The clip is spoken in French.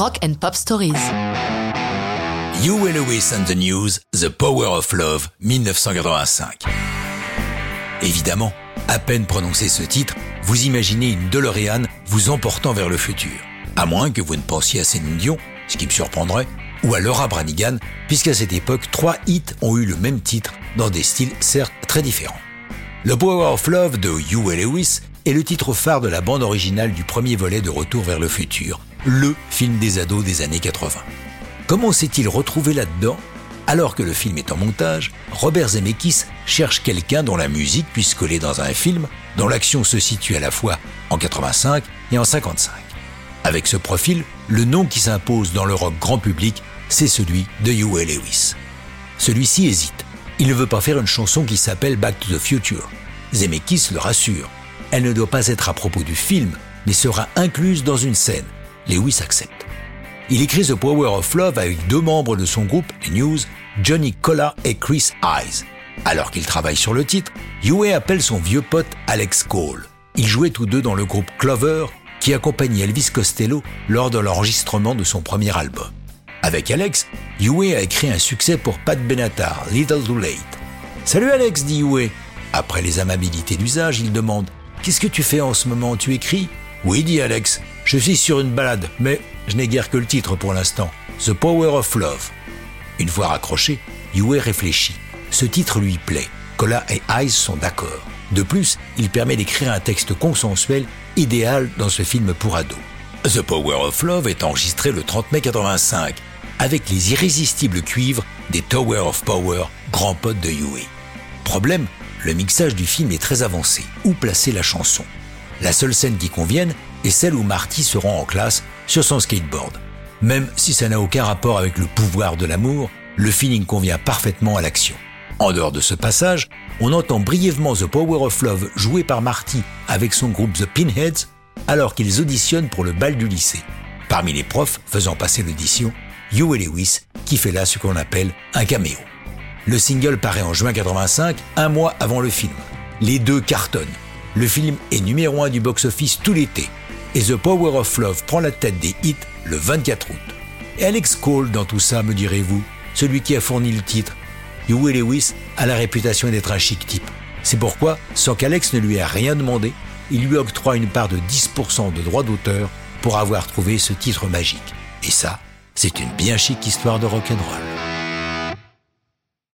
Rock and Pop Stories. Huey Lewis and the News, The Power of Love, 1985. Évidemment, à peine prononcé ce titre, vous imaginez une DeLorean vous emportant vers le futur. À moins que vous ne pensiez à Céline Dion, ce qui me surprendrait, ou à Laura Branigan, puisqu'à cette époque, trois hits ont eu le même titre dans des styles certes très différents. Le Power of Love de Huey Lewis est le titre phare de la bande originale du premier volet de Retour vers le futur, le film des ados des années 80. Comment s'est-il retrouvé là-dedans? Alors que le film est en montage, Robert Zemeckis cherche quelqu'un dont la musique puisse coller dans un film dont l'action se situe à la fois en 85 et en 55. Avec ce profil, le nom qui s'impose dans le rock grand public, c'est celui de Huey Lewis. Celui-ci hésite. Il ne veut pas faire une chanson qui s'appelle Back to the Future. Zemeckis le rassure. Elle ne doit pas être à propos du film, mais sera incluse dans une scène. Lewis accepte. Il écrit The Power of Love avec deux membres de son groupe, les News, Johnny Colla et Chris Eyes. Alors qu'il travaille sur le titre, Huey appelle son vieux pote Alex Cole. Ils jouaient tous deux dans le groupe Clover, qui accompagnait Elvis Costello lors de l'enregistrement de son premier album. Avec Alex, Huey a écrit un succès pour Pat Benatar, Little Too Late. Salut Alex, dit Huey. Après les amabilités d'usage, il demande Qu'est-ce que tu fais en ce moment? Tu écris? Oui, dit Alex. Je suis sur une balade, mais je n'ai guère que le titre pour l'instant. The Power of Love. Une fois raccroché, Huey réfléchit. Ce titre lui plaît. Cola et Ice sont d'accord. De plus, il permet d'écrire un texte consensuel idéal dans ce film pour ados. The Power of Love est enregistré le 30 mai 85 avec les irrésistibles cuivres des Tower of Power, grands potes de Huey. Problème, le mixage du film est très avancé. Où placer la chanson? La seule scène qui convienne est celle où Marty se rend en classe sur son skateboard. Même si ça n'a aucun rapport avec le pouvoir de l'amour, le feeling convient parfaitement à l'action. En dehors de ce passage, on entend brièvement The Power of Love joué par Marty avec son groupe The Pinheads alors qu'ils auditionnent pour le bal du lycée. Parmi les profs faisant passer l'audition, Huey Lewis qui fait là ce qu'on appelle un caméo. Le single paraît en juin 85, un mois avant le film. Les deux cartonnent. Le film est numéro un du box-office tout l'été. Et The Power of Love prend la tête des hits le 24 août. Alex Cole dans tout ça, me direz-vous, celui qui a fourni le titre. Huey Lewis a la réputation d'être un chic type. C'est pourquoi, sans qu'Alex ne lui ait rien demandé, il lui octroie une part de 10% de droits d'auteur pour avoir trouvé ce titre magique. Et ça, c'est une bien chic histoire de rock'n'roll.